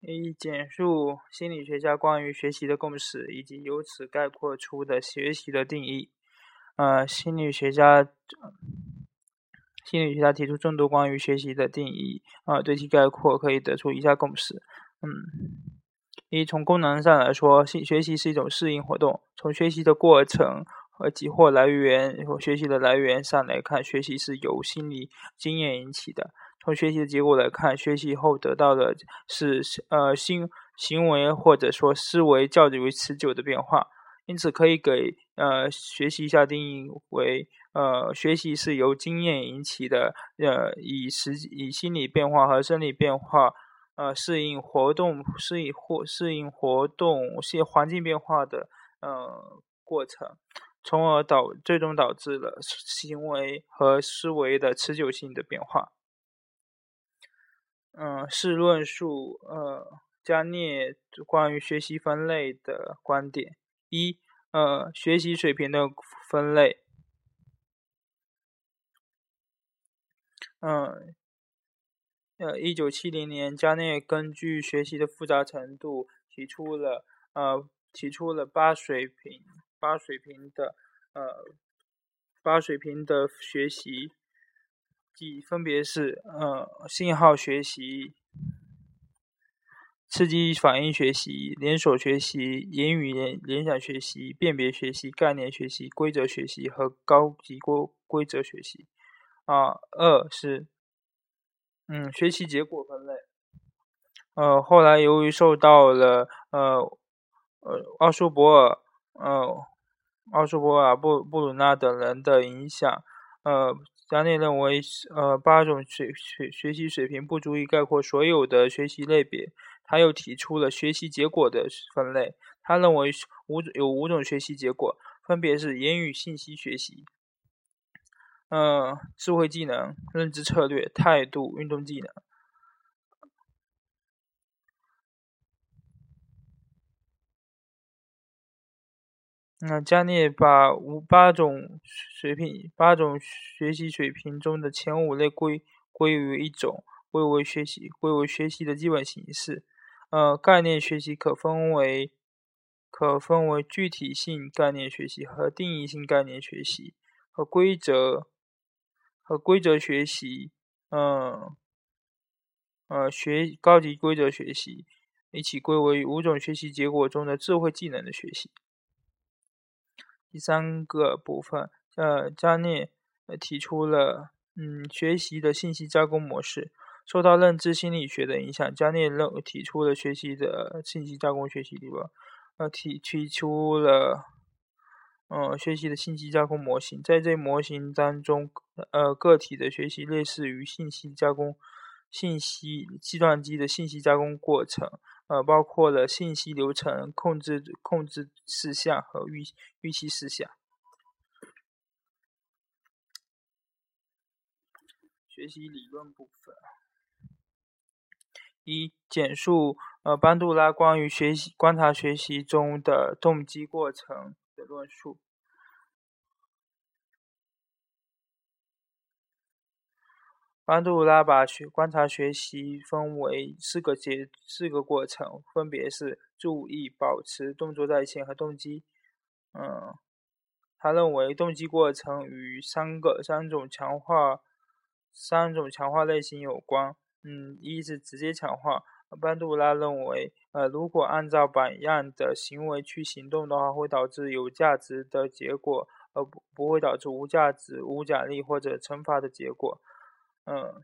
一、简述心理学家关于学习的共识，以及由此概括出的学习的定义。呃，心理学家心理学家提出众多关于学习的定义，啊，对其概括可以得出以下共识。嗯，一、从功能上来说，学学习是一种适应活动。从学习的过程。和及或来源和学习的来源上来看，学习是由心理经验引起的。从学习的结果来看，学习后得到的是呃新行为或者说思维较为持久的变化。因此，可以给呃学习下定义为呃学习是由经验引起的，呃以实以心理变化和生理变化呃适应活动适应或适应活动些环境变化的呃过程。从而导最终导致了行为和思维的持久性的变化。嗯，是论述呃加涅关于学习分类的观点。一，呃，学习水平的分类。嗯，呃，一九七零年，加涅根据学习的复杂程度提出了呃提出了八水平。八水平的呃，八水平的学习，分别是呃信号学习、刺激反应学习、连锁学习、言语联联想学习、辨别学习、概念学习、规则学习和高级规规则学习。啊，二是嗯学习结果分类。呃，后来由于受到了呃呃奥苏博尔。呃，奥苏博尔、布布鲁纳等人的影响，呃，加内认为，呃，八种学学学习水平不足以概括所有的学习类别。他又提出了学习结果的分类。他认为五有五种学习结果，分别是言语信息学习，呃，智慧技能、认知策略、态度、运动技能。那加涅把五八种水平、八种学习水平中的前五类归归为一种，归为学习，归为学习的基本形式。呃，概念学习可分为可分为具体性概念学习和定义性概念学习，和规则和规则学习，嗯，呃，学高级规则学习一起归为五种学习结果中的智慧技能的学习。第三个部分，呃，加涅提出了嗯学习的信息加工模式。受到认知心理学的影响，加涅认提出了学习的信息加工学习理论，呃提提出了嗯学习的信息加工模型。在这模型当中，呃个体的学习类似于信息加工信息计算机的信息加工过程。呃，包括了信息流程、控制控制事项和预预期事项。学习理论部分：一、简述呃班杜拉关于学习观察学习中的动机过程的论述。班杜拉把学观察学习分为四个阶四个过程，分别是注意、保持、动作在线和动机。嗯，他认为动机过程与三个三种强化三种强化类型有关。嗯，一是直接强化。班杜拉认为，呃，如果按照榜样的行为去行动的话，会导致有价值的结果，而不不会导致无价值、无奖励或者惩罚的结果。嗯，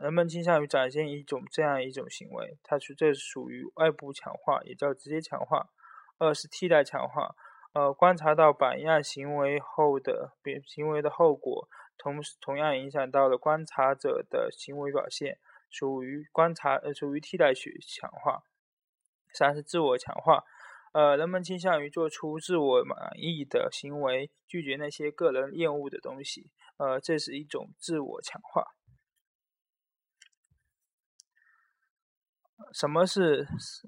人们倾向于展现一种这样一种行为，它是这属于外部强化，也叫直接强化。二是替代强化，呃，观察到榜样行为后的行为的后果，同时同样影响到了观察者的行为表现，属于观察呃属于替代学强化。三是自我强化，呃，人们倾向于做出自我满意的行为，拒绝那些个人厌恶的东西。呃，这是一种自我强化。什么是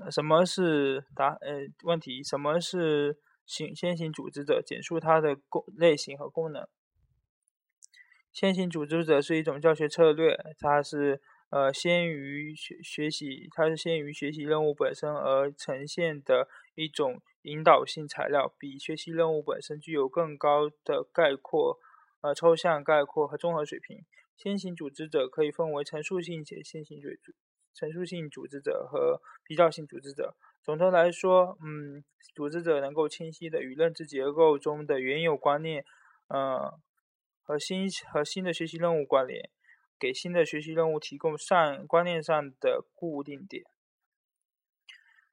什么是答呃问题？什么是行先行组织者？简述它的功类型和功能。先行组织者是一种教学策略，它是呃，先于学学习，它是先于学习任务本身而呈现的一种引导性材料，比学习任务本身具有更高的概括、呃抽象概括和综合水平。先行组织者可以分为陈述性且先行组织、陈述性组织者和比较性组织者。总的来说，嗯，组织者能够清晰的与认知结构中的原有观念，呃，和新和新的学习任务关联。给新的学习任务提供上观念上的固定点。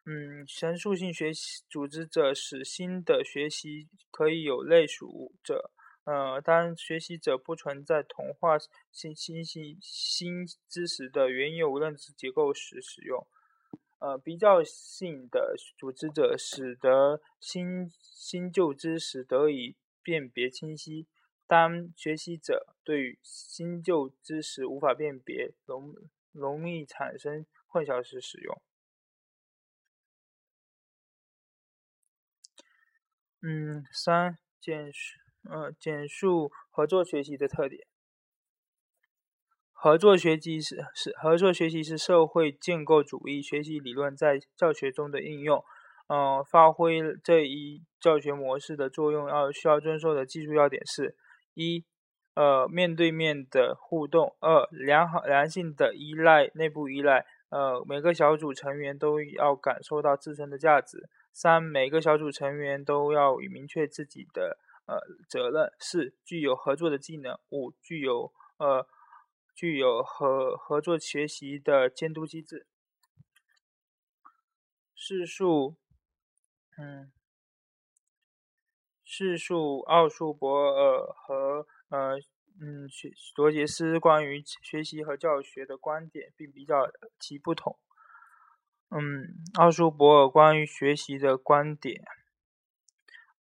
嗯，陈述性学习组织者使新的学习可以有类属者。呃，当学习者不存在同化新新新新知识的原有认知结构时使用。呃，比较性的组织者使得新新旧知识得以辨别清晰。当学习者对新旧知识无法辨别，容容易产生混淆时使用。嗯，三简述，呃，简述合作学习的特点。合作学习是是合作学习是社会建构主义学习理论在教学中的应用。嗯，发挥这一教学模式的作用，要需要遵守的技术要点是。一，呃，面对面的互动；二，良好良性的依赖，内部依赖。呃，每个小组成员都要感受到自身的价值。三，每个小组成员都要明确自己的呃责任。四，具有合作的技能。五，具有呃具有合合作学习的监督机制。试数，嗯。试述奥数博尔和呃嗯学罗杰斯关于学习和教学的观点，并比较其不同。嗯，奥数博尔关于学习的观点：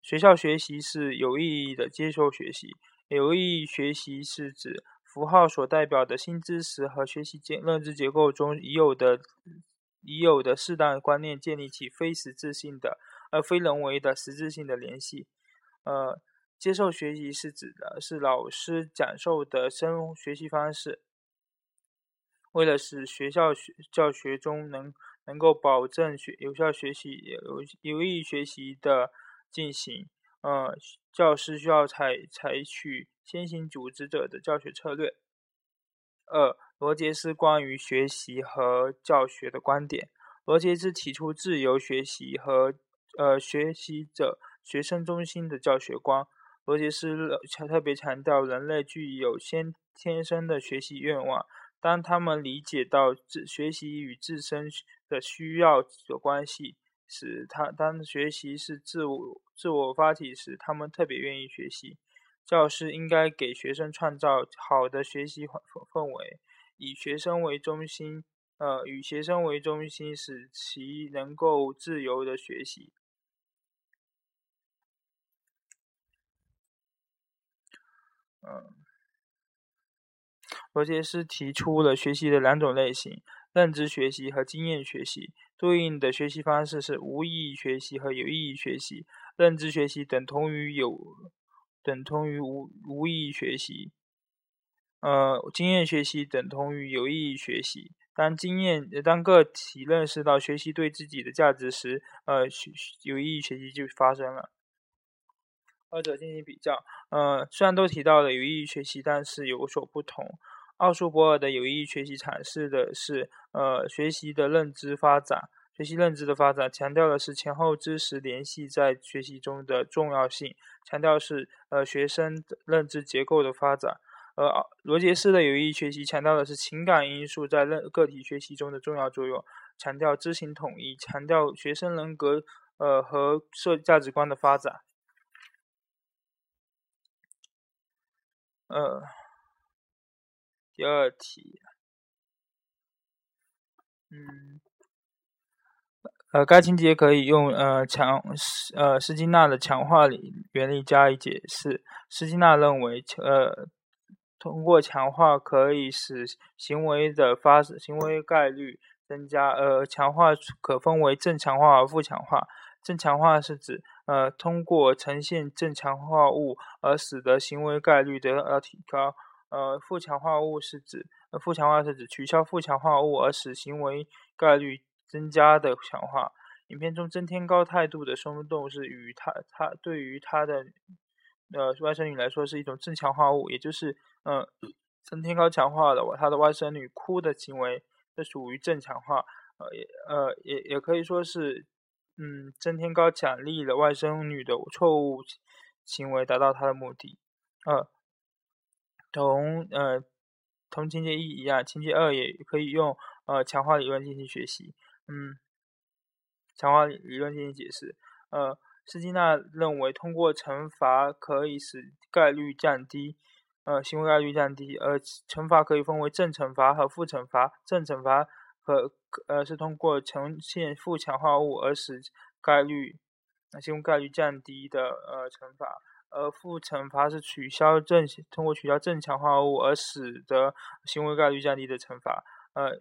学校学习是有意义的接受学习。有意义学习是指符号所代表的新知识和学习结认知结构中已有的已有的适当观念建立起非实质性的而非人为的实质性的联系。呃，接受学习是指的是老师讲授的生学习方式。为了使学校学教学中能能够保证学有效学习有有益学习的进行，呃，教师需要采采取先行组织者的教学策略。二，罗杰斯关于学习和教学的观点。罗杰斯提出自由学习和呃学习者。学生中心的教学观，罗杰斯强特别强调人类具有先天生的学习愿望。当他们理解到自学习与自身的需要有关系时，他当学习是自我自我发起时，他们特别愿意学习。教师应该给学生创造好的学习氛氛围，以学生为中心，呃，以学生为中心，使其能够自由的学习。嗯，罗杰斯提出了学习的两种类型：认知学习和经验学习。对应的学习方式是无意义学习和有意义学习。认知学习等同于有等同于无无意义学习。呃，经验学习等同于有意义学习。当经验当个体认识到学习对自己的价值时，呃，学有意义学习就发生了。二者进行比较，呃，虽然都提到了有意义学习，但是有所不同。奥数博尔的有意义学习阐释的是，呃，学习的认知发展，学习认知的发展，强调的是前后知识联系在学习中的重要性，强调是呃学生认知结构的发展。而罗杰斯的有意义学习强调的是情感因素在认个体学习中的重要作用，强调知行统一，强调学生人格呃和社价值观的发展。呃，第二题，嗯，呃，该情节可以用呃强呃斯金纳的强化理原理加以解释。斯金纳认为，呃，通过强化可以使行为的发生行为概率增加。呃，强化可分为正强化和负强化。正强化是指，呃，通过呈现正强化物而使得行为概率得到提高。呃，负强化物是指呃负强化是指取消负强化物而使行为概率增加的强化。影片中曾天高态度的松动是与他他对于他的呃外甥女来说是一种正强化物，也就是呃曾天高强化了他的外甥女哭的行为，这属于正强化。呃也呃也也可以说是嗯曾天高奖励了外甥女的错误行为，达到他的目的。呃，同呃同情节一一样，情节二也可以用呃强化理论进行学习。嗯。强化理论进行解释。呃，斯金纳认为，通过惩罚可以使概率降低，呃，行为概率降低。而惩罚可以分为正惩罚和负惩罚。正惩罚和呃是通过呈现负强化物而使概率行为概率降低的呃惩罚。而负惩罚是取消正通过取消正强化物而使得行为概率降低的惩罚。呃。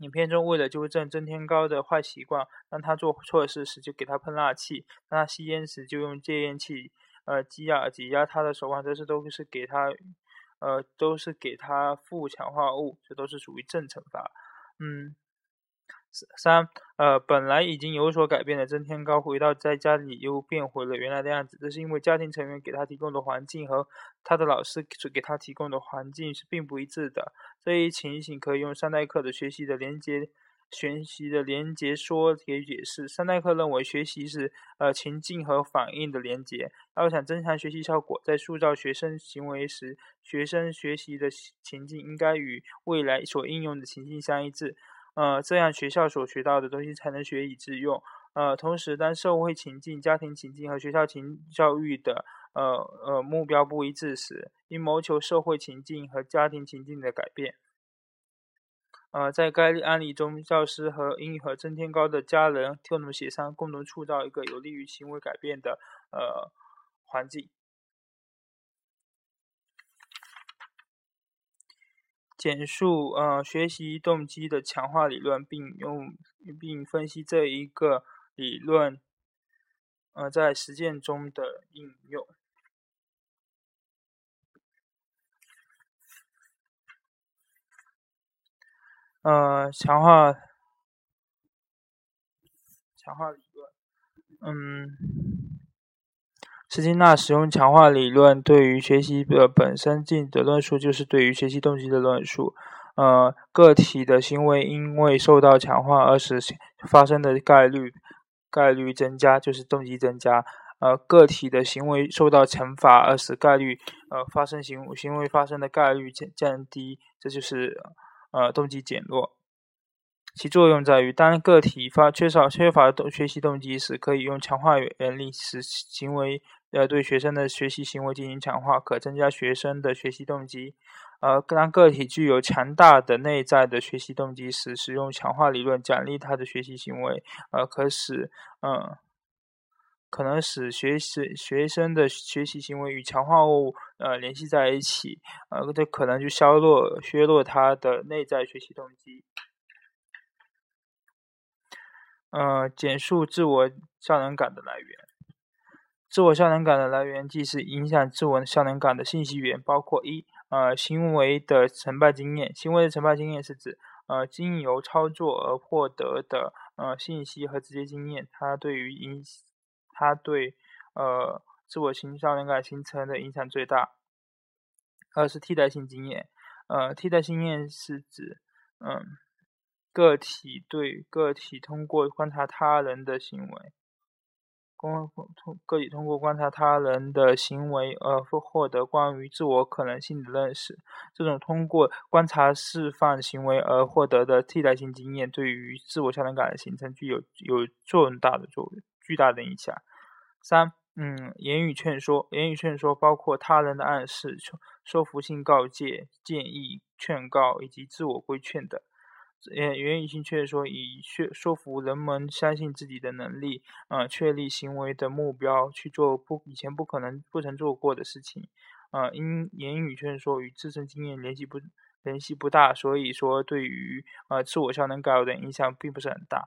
影片中，为了纠正曾天高的坏习惯，让他做错事时就给他喷蜡气；让他吸烟时就用戒烟器，呃，挤压挤压他的手腕，这些都是给他，呃，都是给他负强化物，这都是属于正惩罚。嗯。三，呃，本来已经有所改变的曾天高回到在家里又变回了原来的样子，这是因为家庭成员给他提供的环境和他的老师给他提供的环境是并不一致的。这一情形可以用三代课的学习的连接、学习的连接说给解释。三代课认为学习是呃情境和反应的连接，要想增强学习效果，在塑造学生行为时，学生学习的情境应该与未来所应用的情境相一致。呃，这样学校所学到的东西才能学以致用。呃，同时，当社会情境、家庭情境和学校情教育的呃呃目标不一致时，应谋求社会情境和家庭情境的改变。呃，在该案例中，教师和英语和曾天高的家人共同协商，共同塑造一个有利于行为改变的呃环境。简述呃学习动机的强化理论，并用并分析这一个理论呃在实践中的应用。呃，强化强化理论，嗯。斯金纳使用强化理论对于学习的本身进的论述，就是对于学习动机的论述。呃，个体的行为因为受到强化而使发生的概率概率增加，就是动机增加。呃，个体的行为受到惩罚而使概率呃发生行行为发生的概率降降低，这就是呃动机减弱。其作用在于，当个体发缺少缺乏动学习动机时，可以用强化原理使行为呃对学生的学习行为进行强化，可增加学生的学习动机。呃，当个体具有强大的内在的学习动机时，使用强化理论奖励他的学习行为，呃，可使嗯可能使学习学生的学习行为与强化物呃联系在一起，呃，这可能就削弱削弱他的内在学习动机。呃，简述自我效能感的来源。自我效能感的来源，既是影响自我效能感的信息源，包括一呃行为的成败经验。行为的成败经验是指呃经由操作而获得的呃信息和直接经验，它对于影它对呃自我形效能感形成的影响最大。二是替代性经验。呃，替代性经验是指嗯。个体对个体通过观察他人的行为，通通个体通过观察他人的行为而获得关于自我可能性的认识。这种通过观察释放行为而获得的替代性经验，对于自我效能感的形成具有有重大的作用，巨大的影响。三，嗯，言语劝说，言语劝说包括他人的暗示、说服性告诫、建议、劝告以及自我规劝等。呃言语性劝说以说说服人们相信自己的能力，呃，确立行为的目标，去做不以前不可能、不曾做过的事情。呃，因言语劝说与自身经验联系不联系不大，所以说对于呃自我效能感的影响并不是很大。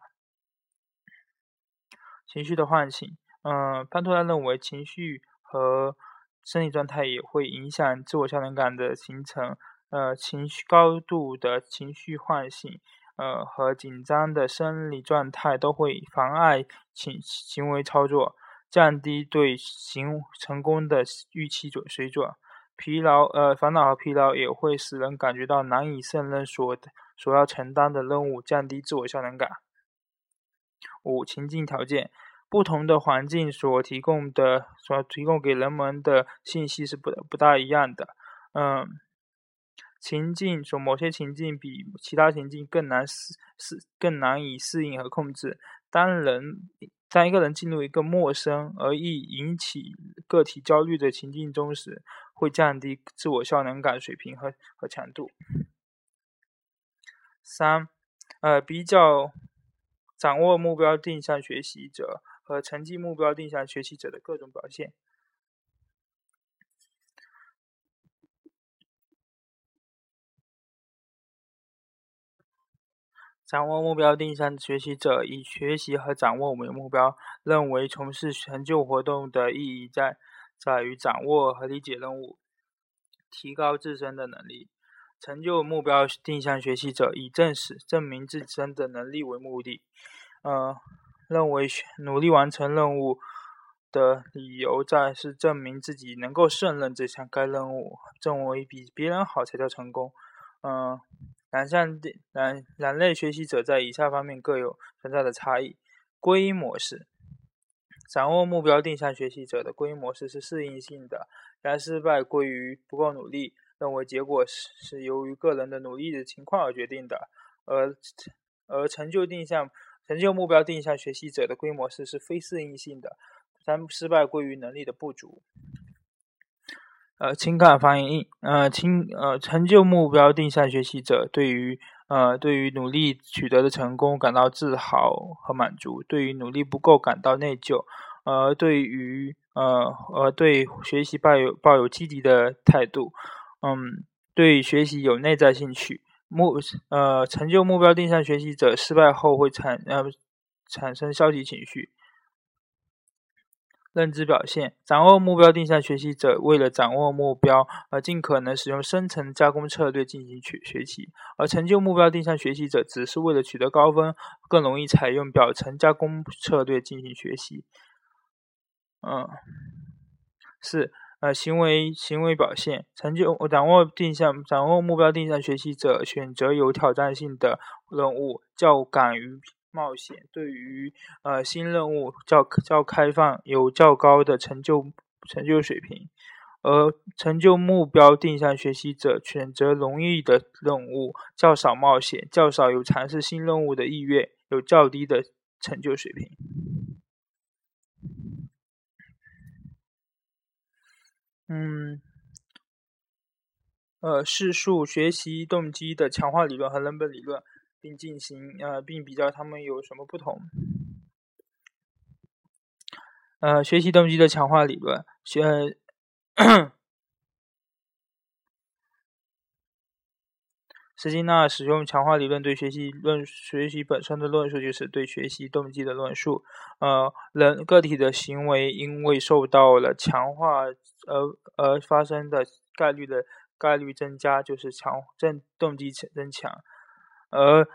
情绪的唤醒，嗯，潘多拉认为情绪和生理状态也会影响自我效能感的形成。呃，情绪高度的情绪唤醒，呃和紧张的生理状态都会妨碍行行为操作，降低对行成功的预期准水准。疲劳，呃，烦恼和疲劳也会使人感觉到难以胜任所所要承担的任务，降低自我效能感。五、情境条件，不同的环境所提供的所提供给人们的信息是不不大一样的。嗯，情境所某些情境比其他情境更难适适更难以适应和控制。当人当一个人进入一个陌生而易引起个体焦虑的情境中时，会降低自我效能感水平和和强度。三，呃，比较掌握目标定向学习者和成绩目标定向学习者的各种表现。掌握目标定向学习者以学习和掌握为目标，认为从事成就活动的意义在。在于掌握和理解任务，提高自身的能力。成就目标定向学习者以证实、证明自身的能力为目的。呃，认为努力完成任务的理由在是证明自己能够胜任这项该任务，认为比别人好才叫成功。嗯，两项两两类学习者在以下方面各有存在的差异。归因模式。掌握目标定向学习者的归因模式是适应性的，然失败归于不够努力，认为结果是是由于个人的努力的情况而决定的。而而成就定向成就目标定向学习者的规模式是非适应性的，三失败归于能力的不足。呃，情感反应，呃，情呃成就目标定向学习者对于。呃，对于努力取得的成功感到自豪和满足，对于努力不够感到内疚，呃，对于呃呃对学习抱有抱有积极的态度，嗯，对学习有内在兴趣，目呃成就目标定向学习者失败后会产呃产生消极情绪。认知表现，掌握目标定向学习者为了掌握目标，而尽可能使用深层加工策略进行学学习；而成就目标定向学习者只是为了取得高分，更容易采用表层加工策略进行学习。嗯，四呃行为行为表现，成就掌握定向掌握目标定向学习者选择有挑战性的任务，较敢于。冒险对于呃新任务较较开放，有较高的成就成就水平，而成就目标定向学习者选择容易的任务，较少冒险，较少有尝试新任务的意愿，有较低的成就水平。嗯，呃，试述学习动机的强化理论和人本理论。并进行呃，并比较它们有什么不同。呃，学习动机的强化理论，学 斯金纳使用强化理论对学习论学习本身的论述，就是对学习动机的论述。呃，人个体的行为因为受到了强化而而发生的概率的概率增加，就是强正动机增强。而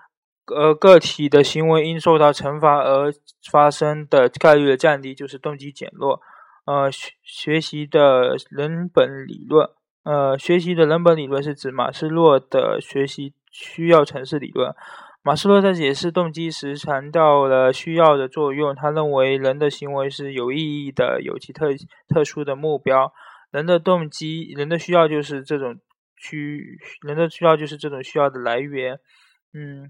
呃个体的行为因受到惩罚而发生的概率的降低，就是动机减弱。呃，学学习的人本理论，呃，学习的人本理论是指马斯洛的学习需要程式理论。马斯洛在解释动机时强调了需要的作用。他认为人的行为是有意义的，有其特特殊的目标。人的动机，人的需要就是这种需，人的需要就是这种需要的来源。嗯，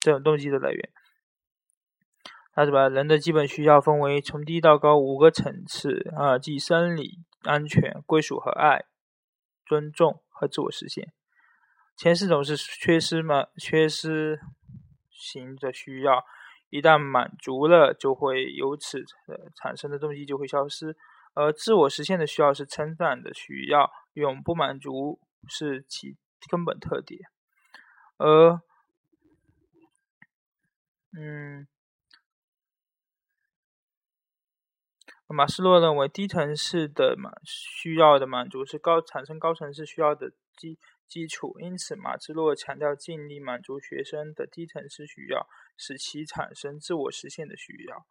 这种动机的来源，他是把人的基本需要分为从低到高五个层次啊，即生理、安全、归属和爱、尊重和自我实现。前四种是缺失嘛，缺失型的需要，一旦满足了，就会由此产生的动机就会消失。而自我实现的需要是称赞的需要，永不满足是其根本特点。而，嗯，马斯洛认为，低层次的满需要的满足是高产生高层次需要的基基础，因此马斯洛强调尽力满足学生的低层次需要，使其产生自我实现的需要。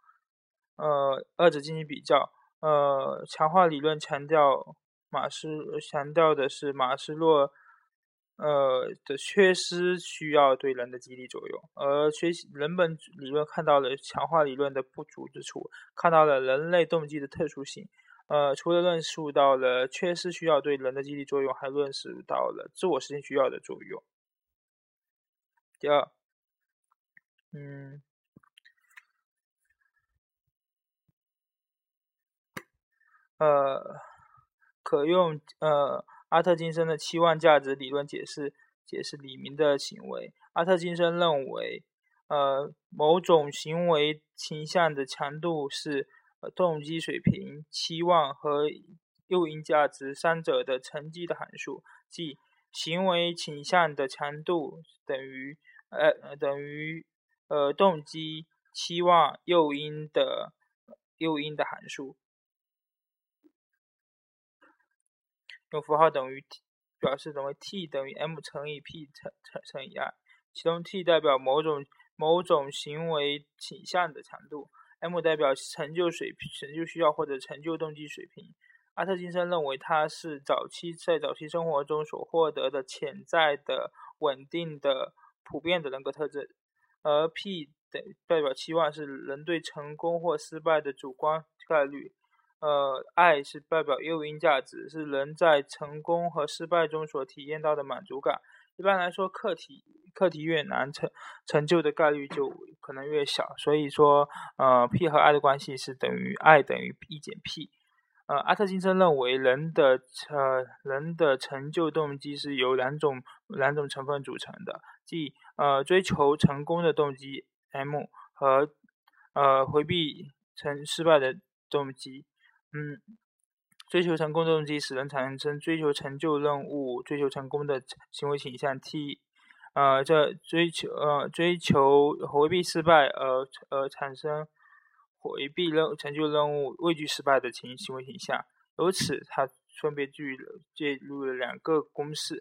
呃，二者进行比较，呃，强化理论强调马斯强调的是马斯洛。呃的缺失需要对人的激励作用，而学习人本理论看到了强化理论的不足之处，看到了人类动机的特殊性。呃，除了论述到了缺失需要对人的激励作用，还论述到了自我实现需要的作用。第二，嗯，呃，可用呃。阿特金森的期望价值理论解释解释李明的行为。阿特金森认为，呃，某种行为倾向的强度是动机水平、期望和诱因价值三者的乘积的函数，即行为倾向的强度等于呃等于呃动机、期望、诱因的诱因的函数。用符号等于 t 表示等于 t 等于 m 乘以 p 乘乘乘以 i，其中 t 代表某种某种行为倾向的强度，m 代表成就水平、成就需要或者成就动机水平。阿特金森认为它是早期在早期生活中所获得的潜在的稳定的普遍的人格特质，而 p 代代表期望是人对成功或失败的主观概率。呃，爱是代表诱因价值，是人在成功和失败中所体验到的满足感。一般来说，课题课题越难，成成就的概率就可能越小。所以说，呃，P 和 I 的关系是等于 I 等于 E 减 P。呃，阿特金森认为，人的呃人的成就动机是由两种两种成分组成的，即呃追求成功的动机 M 和呃回避成失败的动机。嗯，追求成功动机使人产生追求成就任务、追求成功的行为倾向。T，呃，这追求呃追求回避失败而而产生回避任成就任务、畏惧失败的情行为倾向。由此，它分别具介入了两个公式。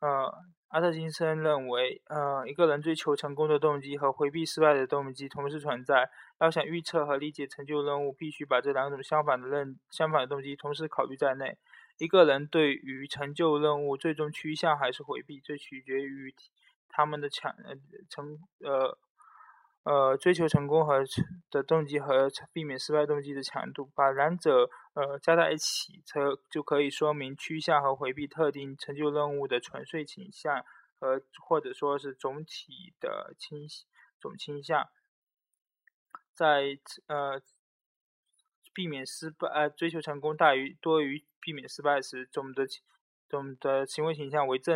呃。阿特金森认为，呃，一个人追求成功的动机和回避失败的动机同时存在。要想预测和理解成就任务，必须把这两种相反的任相反的动机同时考虑在内。一个人对于成就任务最终趋向还是回避，这取决于他们的强呃成呃。呃，追求成功和的动机和避免失败动机的强度，把两者呃加在一起，则就可以说明趋向和回避特定成就任务的纯粹倾向和或者说是总体的倾总倾向。在呃避免失败呃追求成功大于多于避免失败时，总的总的行为倾向为正。